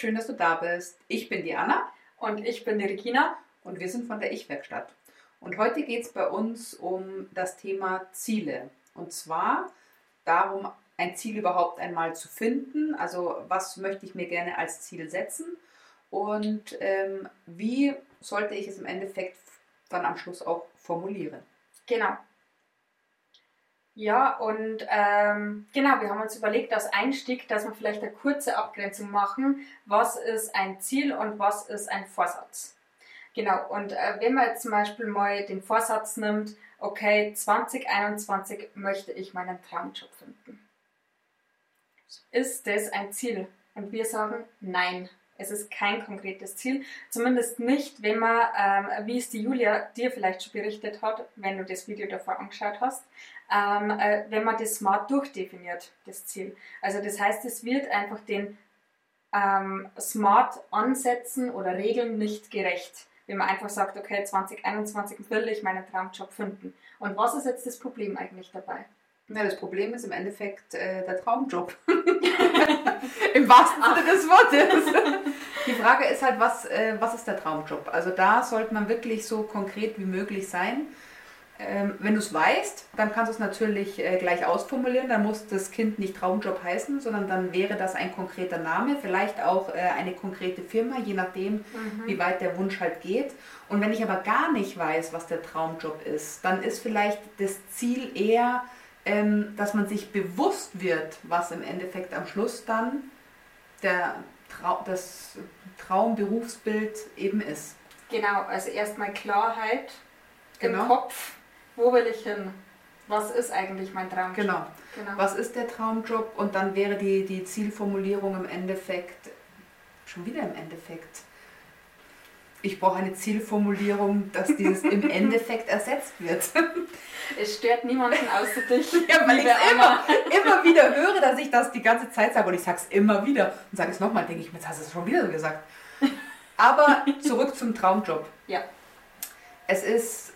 schön, dass du da bist. Ich bin die Anna. Und ich bin die Regina. Und wir sind von der Ich-Werkstatt. Und heute geht es bei uns um das Thema Ziele. Und zwar darum, ein Ziel überhaupt einmal zu finden. Also was möchte ich mir gerne als Ziel setzen? Und ähm, wie sollte ich es im Endeffekt dann am Schluss auch formulieren? Genau. Ja, und ähm, genau, wir haben uns überlegt als Einstieg, dass wir vielleicht eine kurze Abgrenzung machen. Was ist ein Ziel und was ist ein Vorsatz? Genau, und äh, wenn man jetzt zum Beispiel mal den Vorsatz nimmt, okay, 2021 möchte ich meinen Traumjob finden. Ist das ein Ziel? Und wir sagen, nein, es ist kein konkretes Ziel. Zumindest nicht, wenn man, ähm, wie es die Julia dir vielleicht schon berichtet hat, wenn du das Video davor angeschaut hast, ähm, äh, wenn man das smart durchdefiniert, das Ziel. Also das heißt, es wird einfach den ähm, smart Ansätzen oder Regeln nicht gerecht. Wenn man einfach sagt, okay, 2021 will ich meinen Traumjob finden. Und was ist jetzt das Problem eigentlich dabei? Ja, das Problem ist im Endeffekt äh, der Traumjob. Im wahrsten Sinne des Wortes. Die Frage ist halt, was, äh, was ist der Traumjob? Also da sollte man wirklich so konkret wie möglich sein. Ähm, wenn du es weißt, dann kannst du es natürlich äh, gleich ausformulieren. Dann muss das Kind nicht Traumjob heißen, sondern dann wäre das ein konkreter Name, vielleicht auch äh, eine konkrete Firma, je nachdem, mhm. wie weit der Wunsch halt geht. Und wenn ich aber gar nicht weiß, was der Traumjob ist, dann ist vielleicht das Ziel eher, ähm, dass man sich bewusst wird, was im Endeffekt am Schluss dann der Trau das Traumberufsbild eben ist. Genau, also erstmal Klarheit genau. im Kopf. Wo will ich hin? Was ist eigentlich mein Traumjob? Genau. genau. Was ist der Traumjob? Und dann wäre die, die Zielformulierung im Endeffekt, schon wieder im Endeffekt, ich brauche eine Zielformulierung, dass dieses im Endeffekt ersetzt wird. Es stört niemanden außer dich. Ja, weil ich immer, immer wieder höre, dass ich das die ganze Zeit sage und ich sage es immer wieder und sage es nochmal, denke ich, jetzt hast du es schon wieder gesagt. Aber zurück zum Traumjob. Ja. Es ist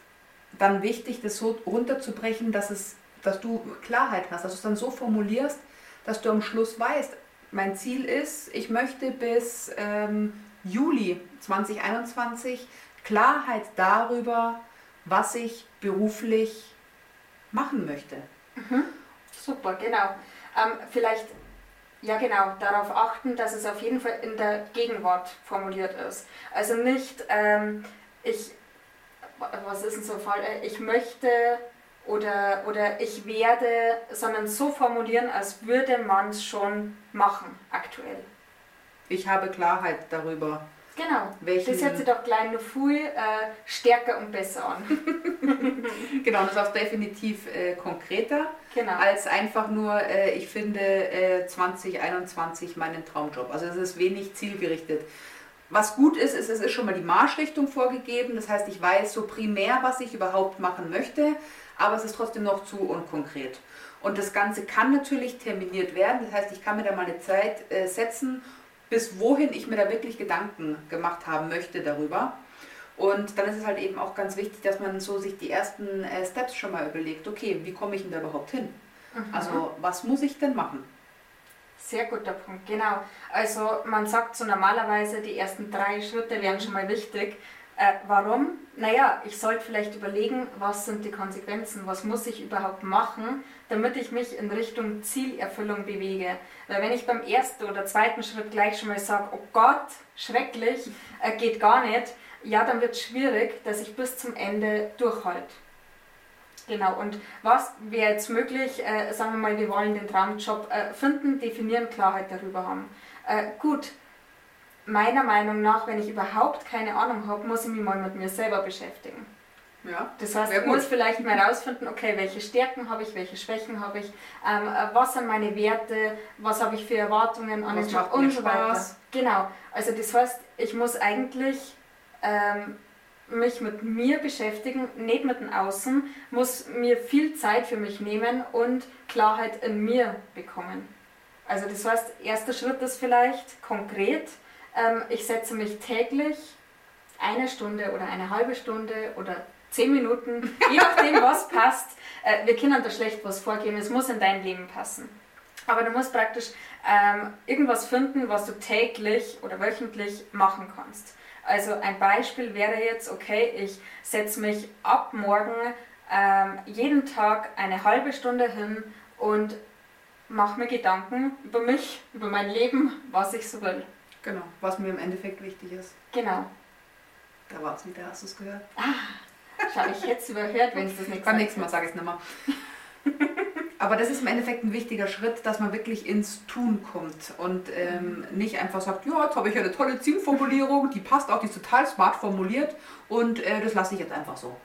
dann wichtig, das so runterzubrechen, dass, es, dass du Klarheit hast, dass du es dann so formulierst, dass du am Schluss weißt, mein Ziel ist, ich möchte bis ähm, Juli 2021 Klarheit darüber, was ich beruflich machen möchte. Mhm. Super, genau. Ähm, vielleicht, ja genau, darauf achten, dass es auf jeden Fall in der Gegenwart formuliert ist. Also nicht, ähm, ich, was ist denn so Fall, äh, ich möchte oder, oder ich werde, sondern so formulieren, als würde man es schon machen aktuell. Ich habe Klarheit darüber. Genau. Welchen das hört sich doch gleich noch viel äh, stärker und besser an. genau, das ist auch definitiv äh, konkreter genau. als einfach nur, äh, ich finde 2021 äh, meinen Traumjob. Also es ist wenig zielgerichtet. Was gut ist, ist, es ist schon mal die Marschrichtung vorgegeben. Das heißt, ich weiß so primär, was ich überhaupt machen möchte, aber es ist trotzdem noch zu unkonkret. Und das Ganze kann natürlich terminiert werden. Das heißt, ich kann mir da mal eine Zeit äh, setzen bis wohin ich mir da wirklich Gedanken gemacht haben möchte darüber. Und dann ist es halt eben auch ganz wichtig, dass man so sich die ersten äh, Steps schon mal überlegt, okay, wie komme ich denn da überhaupt hin? Mhm. Also was muss ich denn machen? Sehr guter Punkt, genau. Also man sagt so normalerweise, die ersten drei Schritte wären schon mal wichtig. Äh, warum? Naja, ich sollte vielleicht überlegen, was sind die Konsequenzen, was muss ich überhaupt machen, damit ich mich in Richtung Zielerfüllung bewege. Weil wenn ich beim ersten oder zweiten Schritt gleich schon mal sage, oh Gott, schrecklich, äh, geht gar nicht, ja, dann wird es schwierig, dass ich bis zum Ende durchhalte. Genau, und was wäre jetzt möglich, äh, sagen wir mal, wir wollen den Traumjob äh, finden, definieren, Klarheit darüber haben. Äh, gut, meiner Meinung nach, wenn ich überhaupt keine Ahnung habe, muss ich mich mal mit mir selber beschäftigen. Ja, das heißt, ich muss vielleicht mal herausfinden, okay, welche Stärken habe ich, welche Schwächen habe ich, ähm, was sind meine Werte, was habe ich für Erwartungen an den Job und so weiter. Genau, also das heißt, ich muss eigentlich ähm, mich mit mir beschäftigen, nicht mit dem Außen, muss mir viel Zeit für mich nehmen und Klarheit in mir bekommen. Also das heißt, erster Schritt ist vielleicht konkret, ähm, ich setze mich täglich eine Stunde oder eine halbe Stunde oder zehn Minuten, je nachdem, was passt. Äh, wir können da schlecht was vorgeben, es muss in dein Leben passen. Aber du musst praktisch ähm, irgendwas finden, was du täglich oder wöchentlich machen kannst. Also ein Beispiel wäre jetzt, okay, ich setze mich ab morgen ähm, jeden Tag eine halbe Stunde hin und mache mir Gedanken über mich, über mein Leben, was ich so will. Genau, was mir im Endeffekt wichtig ist. Genau. Da war es wieder, hast du es gehört? Ah, schau ich jetzt überhört, wenn es das nicht Beim nächsten Mal sage ich es nicht mehr. Aber das ist im Endeffekt ein wichtiger Schritt, dass man wirklich ins Tun kommt und ähm, nicht einfach sagt, ja, jetzt habe ich eine tolle Zielformulierung, die passt auch, die ist total smart formuliert und äh, das lasse ich jetzt einfach so.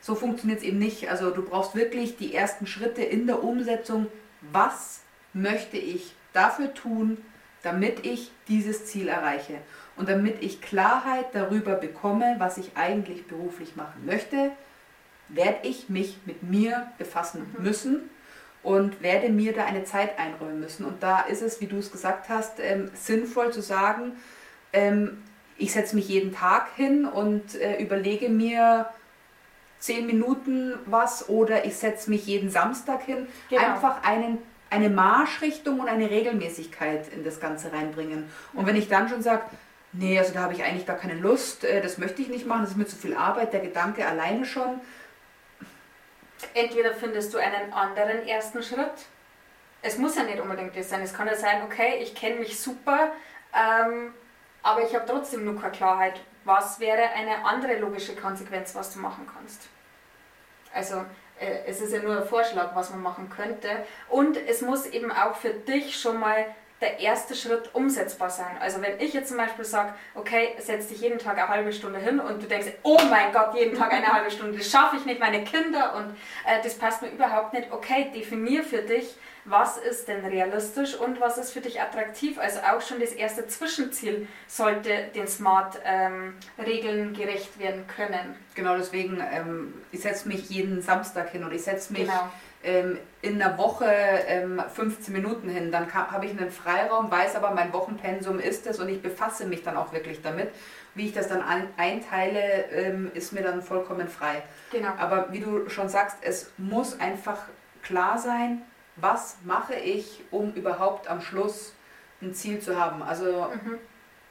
So funktioniert es eben nicht. Also du brauchst wirklich die ersten Schritte in der Umsetzung. Was möchte ich dafür tun, damit ich dieses Ziel erreiche? Und damit ich Klarheit darüber bekomme, was ich eigentlich beruflich machen möchte, werde ich mich mit mir befassen mhm. müssen und werde mir da eine Zeit einräumen müssen. Und da ist es, wie du es gesagt hast, ähm, sinnvoll zu sagen, ähm, ich setze mich jeden Tag hin und äh, überlege mir zehn Minuten was oder ich setze mich jeden Samstag hin. Genau. Einfach einen, eine Marschrichtung und eine Regelmäßigkeit in das Ganze reinbringen. Und wenn ich dann schon sage, nee, also da habe ich eigentlich gar keine Lust, äh, das möchte ich nicht machen, das ist mir zu viel Arbeit, der Gedanke alleine schon, entweder findest du einen anderen ersten Schritt. Es muss ja nicht unbedingt das sein. Es kann ja sein, okay, ich kenne mich super, ähm, aber ich habe trotzdem nur keine Klarheit. Was wäre eine andere logische Konsequenz, was du machen kannst? Also äh, es ist ja nur ein Vorschlag, was man machen könnte. Und es muss eben auch für dich schon mal der erste Schritt umsetzbar sein. Also wenn ich jetzt zum Beispiel sage, okay, setz dich jeden Tag eine halbe Stunde hin und du denkst, oh mein Gott, jeden Tag eine halbe Stunde, das schaffe ich nicht, meine Kinder und äh, das passt mir überhaupt nicht. Okay, definier für dich, was ist denn realistisch und was ist für dich attraktiv. Also auch schon das erste Zwischenziel sollte den Smart-Regeln ähm, gerecht werden können. Genau, deswegen, ähm, ich setze mich jeden Samstag hin und ich setze mich... Genau ähm, in einer Woche ähm, 15 Minuten hin. Dann habe ich einen Freiraum, weiß aber, mein Wochenpensum ist es und ich befasse mich dann auch wirklich damit. Wie ich das dann ein, einteile, ähm, ist mir dann vollkommen frei. Genau. Aber wie du schon sagst, es muss einfach klar sein, was mache ich, um überhaupt am Schluss ein Ziel zu haben. Also mhm.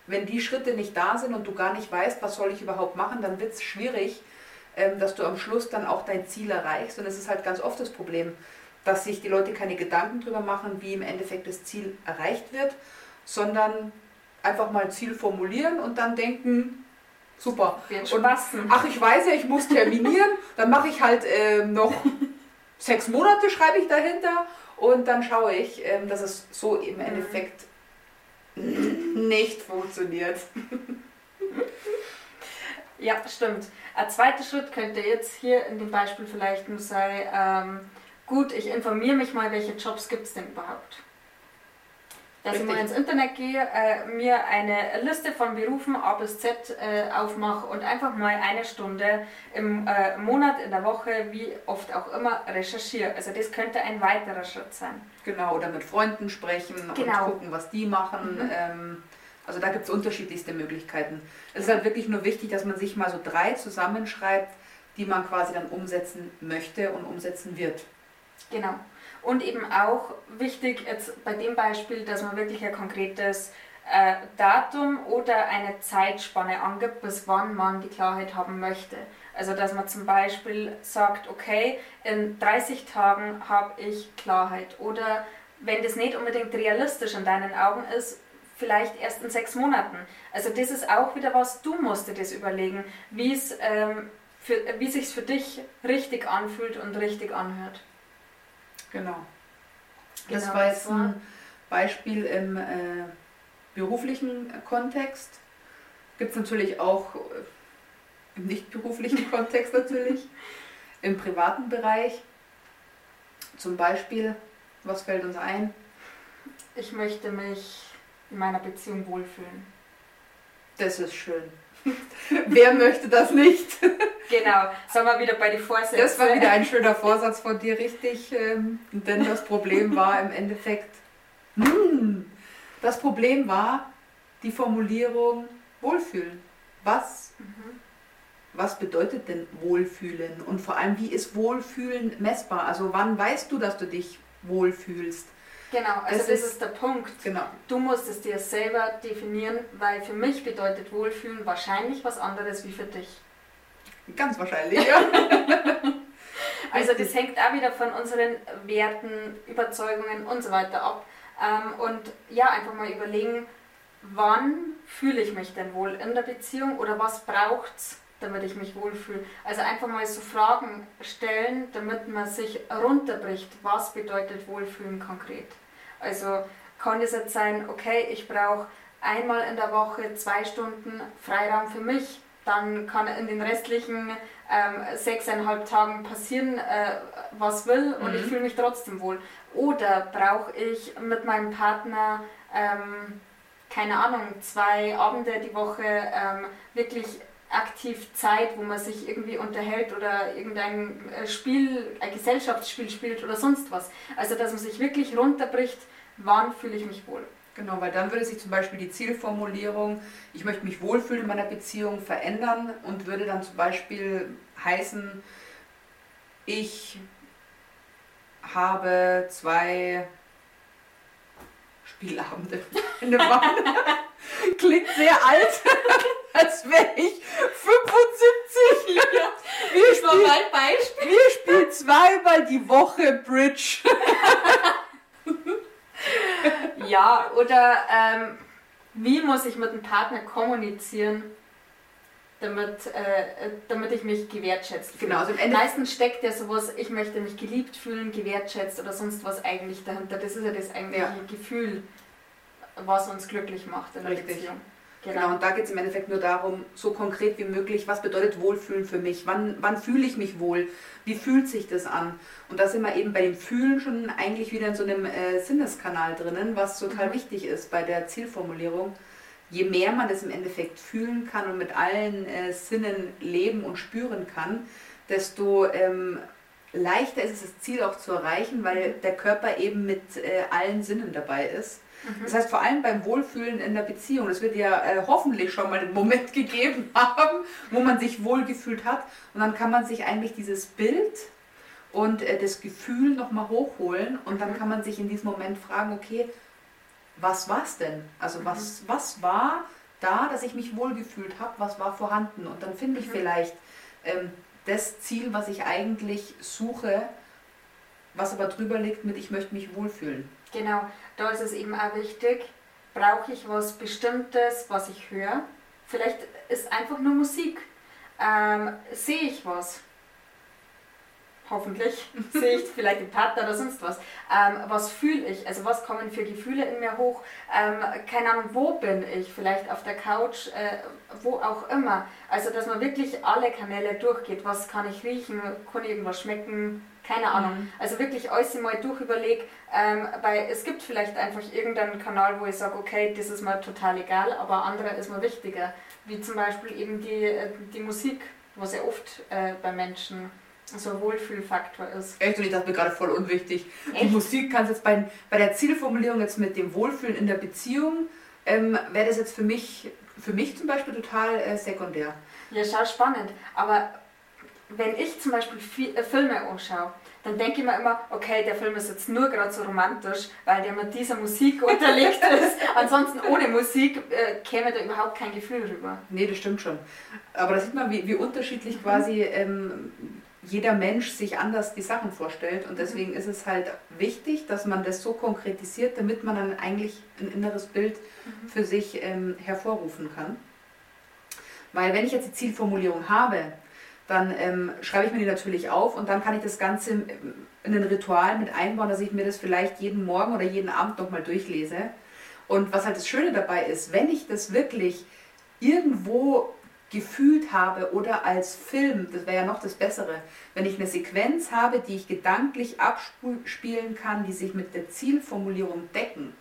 wenn die Schritte nicht da sind und du gar nicht weißt, was soll ich überhaupt machen, dann wird es schwierig, dass du am Schluss dann auch dein Ziel erreichst. Und es ist halt ganz oft das Problem, dass sich die Leute keine Gedanken darüber machen, wie im Endeffekt das Ziel erreicht wird, sondern einfach mal ein Ziel formulieren und dann denken, super. Und, ach, ich weiß ja, ich muss terminieren, dann mache ich halt äh, noch sechs Monate, schreibe ich dahinter und dann schaue ich, äh, dass es so im Endeffekt nicht funktioniert. Ja, stimmt. Ein zweiter Schritt könnte jetzt hier in dem Beispiel vielleicht nur sein, ähm, gut, ich informiere mich mal, welche Jobs gibt es denn überhaupt. Dass Richtig. ich mal ins Internet gehe, äh, mir eine Liste von Berufen A bis Z äh, aufmache und einfach mal eine Stunde im äh, Monat, in der Woche, wie oft auch immer, recherchiere. Also das könnte ein weiterer Schritt sein. Genau, oder mit Freunden sprechen genau. und gucken, was die machen. Mhm. Ähm, also da gibt es unterschiedlichste Möglichkeiten. Es ist halt wirklich nur wichtig, dass man sich mal so drei zusammenschreibt, die man quasi dann umsetzen möchte und umsetzen wird. Genau. Und eben auch wichtig jetzt bei dem Beispiel, dass man wirklich ein konkretes äh, Datum oder eine Zeitspanne angibt, bis wann man die Klarheit haben möchte. Also dass man zum Beispiel sagt, okay, in 30 Tagen habe ich Klarheit. Oder wenn das nicht unbedingt realistisch in deinen Augen ist, vielleicht erst in sechs Monaten. Also das ist auch wieder was, du musst dir das überlegen, wie es ähm, für, wie sich für dich richtig anfühlt und richtig anhört. Genau. Das genau, war jetzt ein Beispiel im äh, beruflichen Kontext. Gibt es natürlich auch äh, im nicht beruflichen Kontext natürlich, im privaten Bereich. Zum Beispiel, was fällt uns ein? Ich möchte mich in meiner Beziehung wohlfühlen. Das ist schön. Wer möchte das nicht? genau, sind wir wieder bei den Vorsätzen. Das war wieder ein schöner Vorsatz von dir, richtig. Ähm, denn das Problem war im Endeffekt, hm, das Problem war die Formulierung Wohlfühlen. Was, mhm. was bedeutet denn Wohlfühlen? Und vor allem, wie ist Wohlfühlen messbar? Also wann weißt du, dass du dich wohlfühlst? Genau, also das, das ist, ist, der Punkt. Genau. Du musst es dir selber definieren, weil für mich bedeutet Wohlfühlen wahrscheinlich was anderes wie für dich. Ganz wahrscheinlich, ja. also das hängt auch wieder von unseren Werten, Überzeugungen und so weiter ab. Ähm, und ja, einfach mal überlegen, wann fühle ich mich denn wohl in der Beziehung oder was braucht es, damit ich mich wohlfühle. Also einfach mal so Fragen stellen, damit man sich runterbricht, was bedeutet Wohlfühlen konkret. Also kann es jetzt sein, okay, ich brauche einmal in der Woche zwei Stunden Freiraum für mich, dann kann in den restlichen ähm, sechseinhalb Tagen passieren, äh, was will und mhm. ich fühle mich trotzdem wohl. Oder brauche ich mit meinem Partner, ähm, keine Ahnung, zwei Abende die Woche ähm, wirklich aktiv Zeit, wo man sich irgendwie unterhält oder irgendein äh, Spiel, ein Gesellschaftsspiel spielt oder sonst was. Also dass man sich wirklich runterbricht, wann fühle ich mich wohl. Genau, weil dann würde sich zum Beispiel die Zielformulierung, ich möchte mich wohlfühlen in meiner Beziehung, verändern und würde dann zum Beispiel heißen, ich habe zwei Spielabende in der Woche. Klingt sehr alt, als wäre ich 75. Ja, wir, spielen, Beispiel. wir spielen zweimal die Woche Bridge. ja, oder ähm, wie muss ich mit dem Partner kommunizieren, damit, äh, damit ich mich gewertschätzt fühle. Genau, also Meistens steckt ja sowas, ich möchte mich geliebt fühlen, gewertschätzt oder sonst was eigentlich dahinter. Das ist ja das eigentliche ja. Gefühl, was uns glücklich macht in der Richtig. Beziehung. Genau. genau, und da geht es im Endeffekt nur darum, so konkret wie möglich, was bedeutet Wohlfühlen für mich? Wann, wann fühle ich mich wohl? Wie fühlt sich das an? Und da sind wir eben bei dem Fühlen schon eigentlich wieder in so einem äh, Sinneskanal drinnen, was total mhm. wichtig ist bei der Zielformulierung. Je mehr man das im Endeffekt fühlen kann und mit allen äh, Sinnen leben und spüren kann, desto ähm, leichter ist es, das Ziel auch zu erreichen, weil der Körper eben mit äh, allen Sinnen dabei ist. Mhm. Das heißt, vor allem beim Wohlfühlen in der Beziehung, das wird ja äh, hoffentlich schon mal einen Moment gegeben haben, wo man sich wohlgefühlt hat. Und dann kann man sich eigentlich dieses Bild und äh, das Gefühl nochmal hochholen und dann mhm. kann man sich in diesem Moment fragen, okay, was war es denn? Also was, mhm. was war da, dass ich mich wohlgefühlt habe, was war vorhanden? Und dann finde ich mhm. vielleicht ähm, das Ziel, was ich eigentlich suche, was aber drüber liegt mit, ich möchte mich wohlfühlen. Genau, da ist es eben auch wichtig, brauche ich was Bestimmtes, was ich höre. Vielleicht ist einfach nur Musik. Ähm, sehe ich was? Hoffentlich sehe ich vielleicht den Partner oder sonst was. Ähm, was fühle ich? Also was kommen für Gefühle in mir hoch? Ähm, keine Ahnung, wo bin ich? Vielleicht auf der Couch, äh, wo auch immer. Also dass man wirklich alle Kanäle durchgeht. Was kann ich riechen? Kann ich irgendwas schmecken? Keine Ahnung. Mhm. Also wirklich alles mal durchüberleg, ähm, weil es gibt vielleicht einfach irgendeinen Kanal, wo ich sage, okay, das ist mir total egal, aber andere ist mir wichtiger. Wie zum Beispiel eben die, äh, die Musik, was ja oft äh, bei Menschen so ein Wohlfühlfaktor ist. Echt? Und ich dachte mir gerade voll unwichtig. Echt? Die Musik kannst jetzt bei, bei der Zielformulierung jetzt mit dem Wohlfühlen in der Beziehung, ähm, wäre das jetzt für mich, für mich zum Beispiel total äh, sekundär. Ja, schau, spannend. Aber wenn ich zum Beispiel äh, Filme anschaue, dann denke ich mir immer, okay, der Film ist jetzt nur gerade so romantisch, weil der mit dieser Musik unterlegt ist. Ansonsten ohne Musik äh, käme da überhaupt kein Gefühl rüber. Nee, das stimmt schon. Aber da sieht man, wie, wie unterschiedlich mhm. quasi ähm, jeder Mensch sich anders die Sachen vorstellt. Und mhm. deswegen mhm. ist es halt wichtig, dass man das so konkretisiert, damit man dann eigentlich ein inneres Bild mhm. für sich ähm, hervorrufen kann. Weil wenn ich jetzt die Zielformulierung habe, dann ähm, schreibe ich mir die natürlich auf und dann kann ich das Ganze in ein Ritual mit einbauen, dass ich mir das vielleicht jeden Morgen oder jeden Abend nochmal durchlese. Und was halt das Schöne dabei ist, wenn ich das wirklich irgendwo gefühlt habe oder als Film, das wäre ja noch das Bessere, wenn ich eine Sequenz habe, die ich gedanklich abspielen kann, die sich mit der Zielformulierung decken,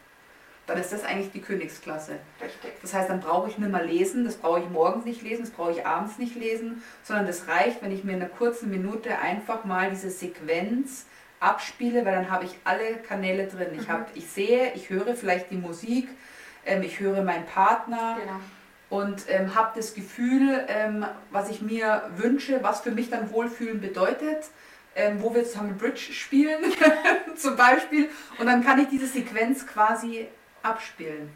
dann ist das eigentlich die Königsklasse. Richtig. Das heißt, dann brauche ich nicht mehr lesen, das brauche ich morgens nicht lesen, das brauche ich abends nicht lesen, sondern das reicht, wenn ich mir in einer kurzen Minute einfach mal diese Sequenz abspiele, weil dann habe ich alle Kanäle drin. Ich, mhm. hab, ich sehe, ich höre vielleicht die Musik, ähm, ich höre meinen Partner. Genau und ähm, habe das Gefühl, ähm, was ich mir wünsche, was für mich dann Wohlfühlen bedeutet. ähm, wo wir zusammen Bridge spielen, zum Beispiel. Und dann kann ich diese Sequenz quasi abspielen.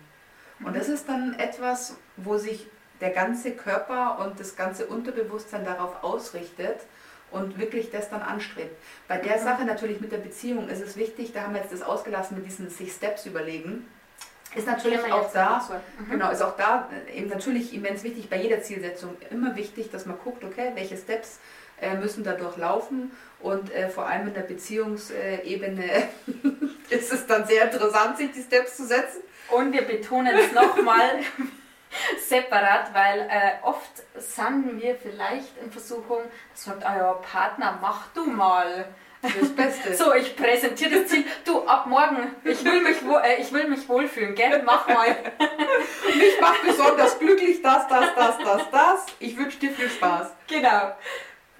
Und das ist dann etwas, wo sich der ganze Körper und das ganze Unterbewusstsein darauf ausrichtet und wirklich das dann anstrebt. Bei der mhm. Sache natürlich mit der Beziehung ist es wichtig, da haben wir jetzt das ausgelassen mit diesen sich Steps überlegen. Ist natürlich auch da, mhm. genau, ist auch da äh, eben natürlich immens wichtig, bei jeder Zielsetzung immer wichtig, dass man guckt, okay, welche Steps äh, müssen da durchlaufen und äh, vor allem in der Beziehungsebene ist es dann sehr interessant, sich die Steps zu setzen. Und wir betonen es nochmal, separat, weil äh, oft sind wir vielleicht in Versuchung, dass sagt, ah ja, Partner, mach du mal. Das Beste. so, ich präsentiere das Ziel. Du, ab morgen, ich will mich, äh, ich will mich wohlfühlen, gell? Mach mal. mich macht besonders glücklich das, das, das, das, das. Ich wünsche dir viel Spaß. Genau.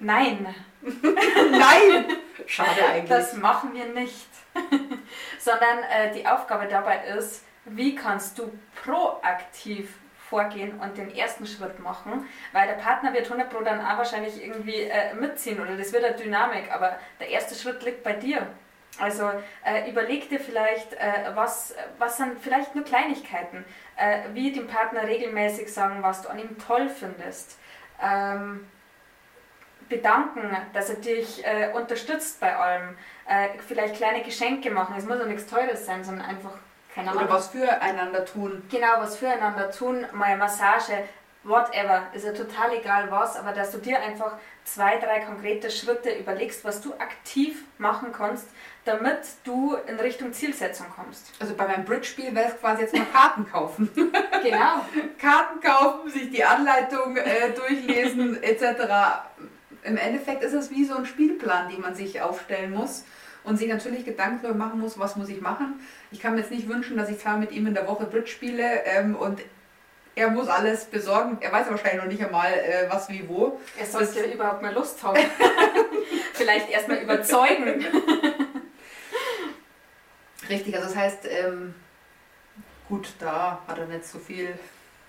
Nein. Nein! Schade eigentlich. Das machen wir nicht. Sondern äh, die Aufgabe dabei ist, wie kannst du proaktiv vorgehen und den ersten Schritt machen, weil der Partner wird 100 Pro dann auch wahrscheinlich irgendwie äh, mitziehen oder das wird eine Dynamik, aber der erste Schritt liegt bei dir. Also äh, überleg dir vielleicht, äh, was, was sind vielleicht nur Kleinigkeiten, äh, wie dem Partner regelmäßig sagen, was du an ihm toll findest. Ähm, bedanken, dass er dich äh, unterstützt bei allem. Äh, vielleicht kleine Geschenke machen. Es muss ja nichts Teures sein, sondern einfach keine Ahnung. Oder was füreinander tun. Genau, was füreinander tun, mal Massage, whatever, ist ja total egal was, aber dass du dir einfach zwei, drei konkrete Schritte überlegst, was du aktiv machen kannst, damit du in Richtung Zielsetzung kommst. Also bei meinem Bridge-Spiel wäre es quasi jetzt mal Karten kaufen. genau. Karten kaufen, sich die Anleitung äh, durchlesen etc. Im Endeffekt ist es wie so ein Spielplan, den man sich aufstellen muss und sich natürlich Gedanken darüber machen muss, was muss ich machen. Ich kann mir jetzt nicht wünschen, dass ich zwar mit ihm in der Woche Bridge spiele ähm, und er muss alles besorgen. Er weiß wahrscheinlich noch nicht einmal, äh, was wie wo. Er sollte ja überhaupt mal Lust haben. Vielleicht erstmal überzeugen. Richtig, also das heißt, ähm, gut, da hat er nicht so viel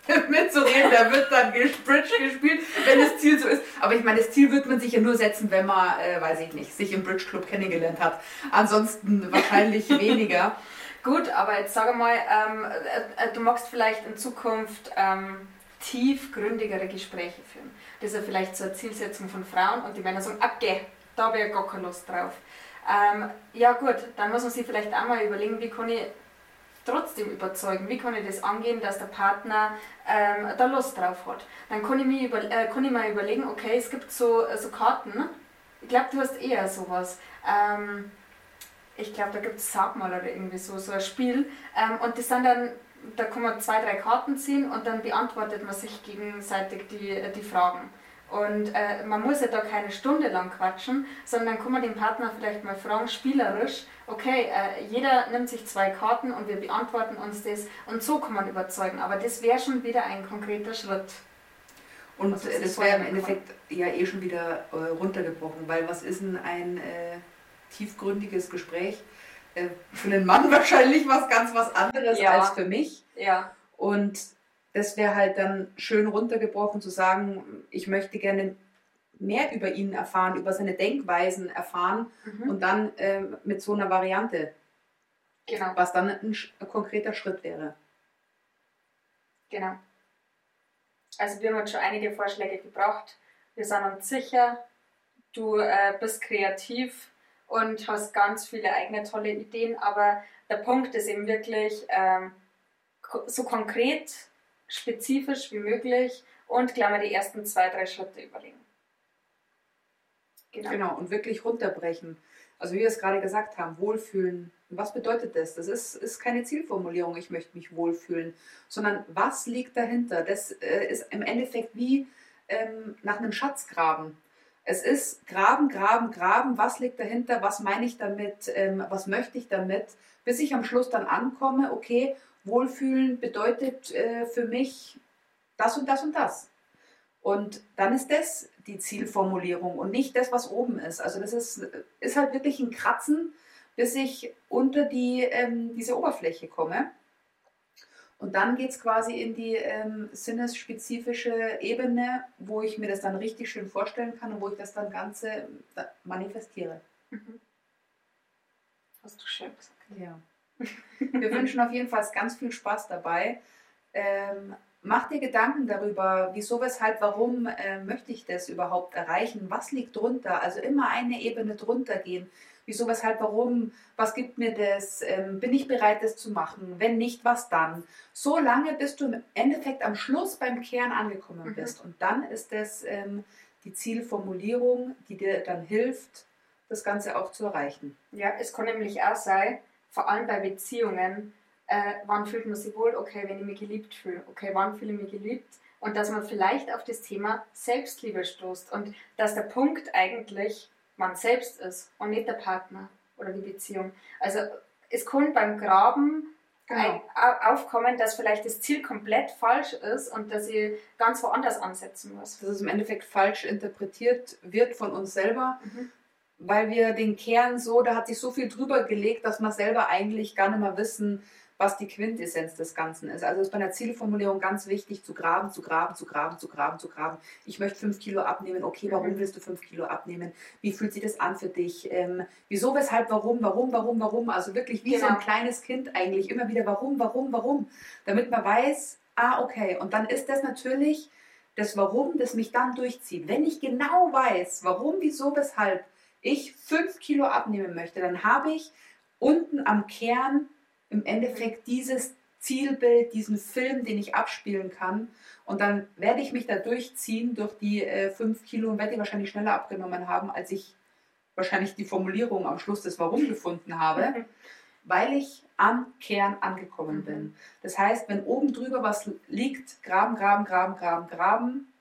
mitzureden. Da wird dann Bridge gespielt, wenn das Ziel so ist. Aber ich meine, das Ziel wird man sich ja nur setzen, wenn man, äh, weiß ich nicht, sich im Bridge Club kennengelernt hat. Ansonsten wahrscheinlich weniger. Gut, aber jetzt sage mal, ähm, äh, du magst vielleicht in Zukunft ähm, tiefgründigere Gespräche führen. Das ist ja vielleicht so eine Zielsetzung von Frauen und die Männer sagen, okay, da habe ich gar keine Lust drauf. Ähm, ja gut, dann muss man sich vielleicht auch mal überlegen, wie kann ich trotzdem überzeugen? Wie kann ich das angehen, dass der Partner ähm, da Lust drauf hat? Dann kann ich, mir über, äh, kann ich mir überlegen, okay, es gibt so, so Karten. Ich glaube, du hast eher sowas. Ähm, ich glaube, da gibt es Sag mal oder irgendwie so, so ein Spiel. Ähm, und das sind dann, da kann man zwei, drei Karten ziehen und dann beantwortet man sich gegenseitig die, die Fragen. Und äh, man muss ja da keine Stunde lang quatschen, sondern kann man den Partner vielleicht mal fragen, spielerisch, okay, äh, jeder nimmt sich zwei Karten und wir beantworten uns das und so kann man überzeugen. Aber das wäre schon wieder ein konkreter Schritt. Und also das wäre im Endeffekt ja eh schon wieder äh, runtergebrochen, weil was ist denn ein äh, tiefgründiges Gespräch? Äh, für einen Mann wahrscheinlich was ganz was anderes ja. als für mich. Ja. Und das wäre halt dann schön runtergebrochen zu sagen, ich möchte gerne mehr über ihn erfahren, über seine Denkweisen erfahren mhm. und dann äh, mit so einer Variante. Genau. Was dann ein, ein, konkreter Schritt wäre. Genau. Also wir haben uns schon einige Vorschläge gebracht. Wir sind uns sicher, du äh, bist kreativ und hast ganz viele eigene tolle Ideen, aber der Punkt ist eben wirklich ähm, so konkret spezifisch wie möglich und klar mal die ersten zwei, drei Schritte überlegen. Genau. genau, und wirklich runterbrechen. Also wie wir es gerade gesagt haben, wohlfühlen. Was bedeutet das? Das ist, ist keine Zielformulierung, ich möchte mich wohlfühlen, sondern was liegt dahinter? Das äh, ist im Endeffekt wie ähm, nach einem Schatzgraben. Es ist Graben, Graben, Graben. Was liegt dahinter? Was meine ich damit? Ähm, was möchte ich damit? Bis ich am Schluss dann ankomme, okay, Wohlfühlen bedeutet äh, für mich das und das und das. Und dann ist das die Zielformulierung und nicht das, was oben ist. Also das ist, ist halt wirklich ein Kratzen, bis ich unter die, ähm, diese Oberfläche komme. Und dann geht es quasi in die ähm, sinnesspezifische Ebene, wo ich mir das dann richtig schön vorstellen kann und wo ich das dann Ganze manifestiere. Mhm. Hast du schön gesagt. Ja. Wir wünschen auf jeden Fall ganz viel Spaß dabei. Ähm, mach dir Gedanken darüber, wieso, weshalb, warum äh, möchte ich das überhaupt erreichen? Was liegt drunter? Also immer eine Ebene drunter gehen. Wieso, weshalb, warum? Was gibt mir das? Ähm, bin ich bereit, das zu machen? Wenn nicht, was dann? So lange, bis du im Endeffekt am Schluss beim Kern angekommen mhm. bist. Und dann ist das ähm, die Zielformulierung, die dir dann hilft, das Ganze auch zu erreichen. Ja, es kann nämlich auch sein, vor allem bei Beziehungen, äh, wann fühlt man sich wohl, okay, wenn ich mich geliebt fühle, okay, wann fühle ich mich geliebt und dass man vielleicht auf das Thema Selbstliebe stoßt und dass der Punkt eigentlich man selbst ist und nicht der Partner oder die Beziehung. Also es kann beim Graben genau. aufkommen, dass vielleicht das Ziel komplett falsch ist und dass ich ganz woanders ansetzen muss. Dass es im Endeffekt falsch interpretiert wird von uns selber. Mhm weil wir den Kern so, da hat sich so viel drüber gelegt, dass wir selber eigentlich gar nicht mehr wissen, was die Quintessenz des Ganzen ist. Also ist bei einer Zielformulierung ganz wichtig, zu graben, zu graben, zu graben, zu graben, zu graben. Ich möchte fünf Kilo abnehmen. Okay, warum mhm. willst du fünf Kilo abnehmen? Wie fühlt sich das an für dich? Ähm, wieso, weshalb, warum, warum, warum, warum? Also wirklich wie genau. so ein genau. kleines Kind eigentlich immer wieder, warum, warum, warum? Damit man weiß, ah, okay. Und dann ist das natürlich das Warum, das mich dann durchzieht. Wenn ich genau weiß, warum, wieso, weshalb, ich fünf Kilo abnehmen möchte, dann habe ich unten am Kern im Endeffekt dieses Zielbild, diesen Film, den ich abspielen kann. Und dann werde ich mich da durchziehen durch die äh, fünf Kilo und werde die wahrscheinlich schneller abgenommen haben, als ich wahrscheinlich die Formulierung am Schluss des Warum gefunden habe, weil ich am Kern angekommen mhm. bin. Das heißt, wenn oben drüber was liegt, graben, graben, graben, graben, graben,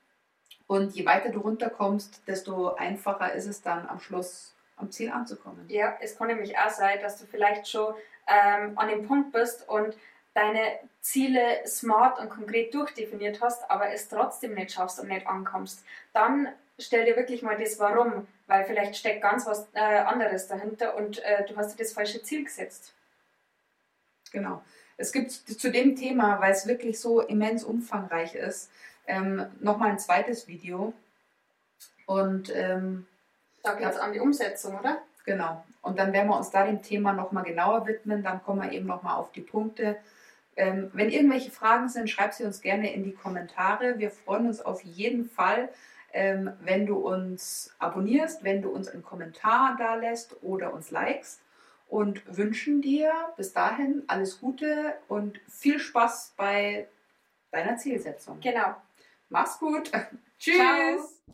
und je weiter du runterkommst, desto einfacher ist es dann am Schluss am Ziel anzukommen. Ja, es kann nämlich auch sein, dass du vielleicht schon ähm, an dem Punkt bist und deine Ziele smart und konkret durchdefiniert hast, aber es trotzdem nicht schaffst und nicht ankommst. Dann stell dir wirklich mal das Warum, weil vielleicht steckt ganz was äh, anderes dahinter und äh, du hast dir das falsche Ziel gesetzt. Genau. Es gibt zu dem Thema, weil es wirklich so immens umfangreich ist, ähm, nochmal ein zweites Video. Und ähm, da geht es an die Umsetzung, oder? Genau. Und dann werden wir uns da dem Thema nochmal genauer widmen. Dann kommen wir eben nochmal auf die Punkte. Ähm, wenn irgendwelche Fragen sind, schreib sie uns gerne in die Kommentare. Wir freuen uns auf jeden Fall, ähm, wenn du uns abonnierst, wenn du uns einen Kommentar da lässt oder uns likest. Und wünschen dir bis dahin alles Gute und viel Spaß bei deiner Zielsetzung. Genau. Mach's gut. Tschüss. Ciao.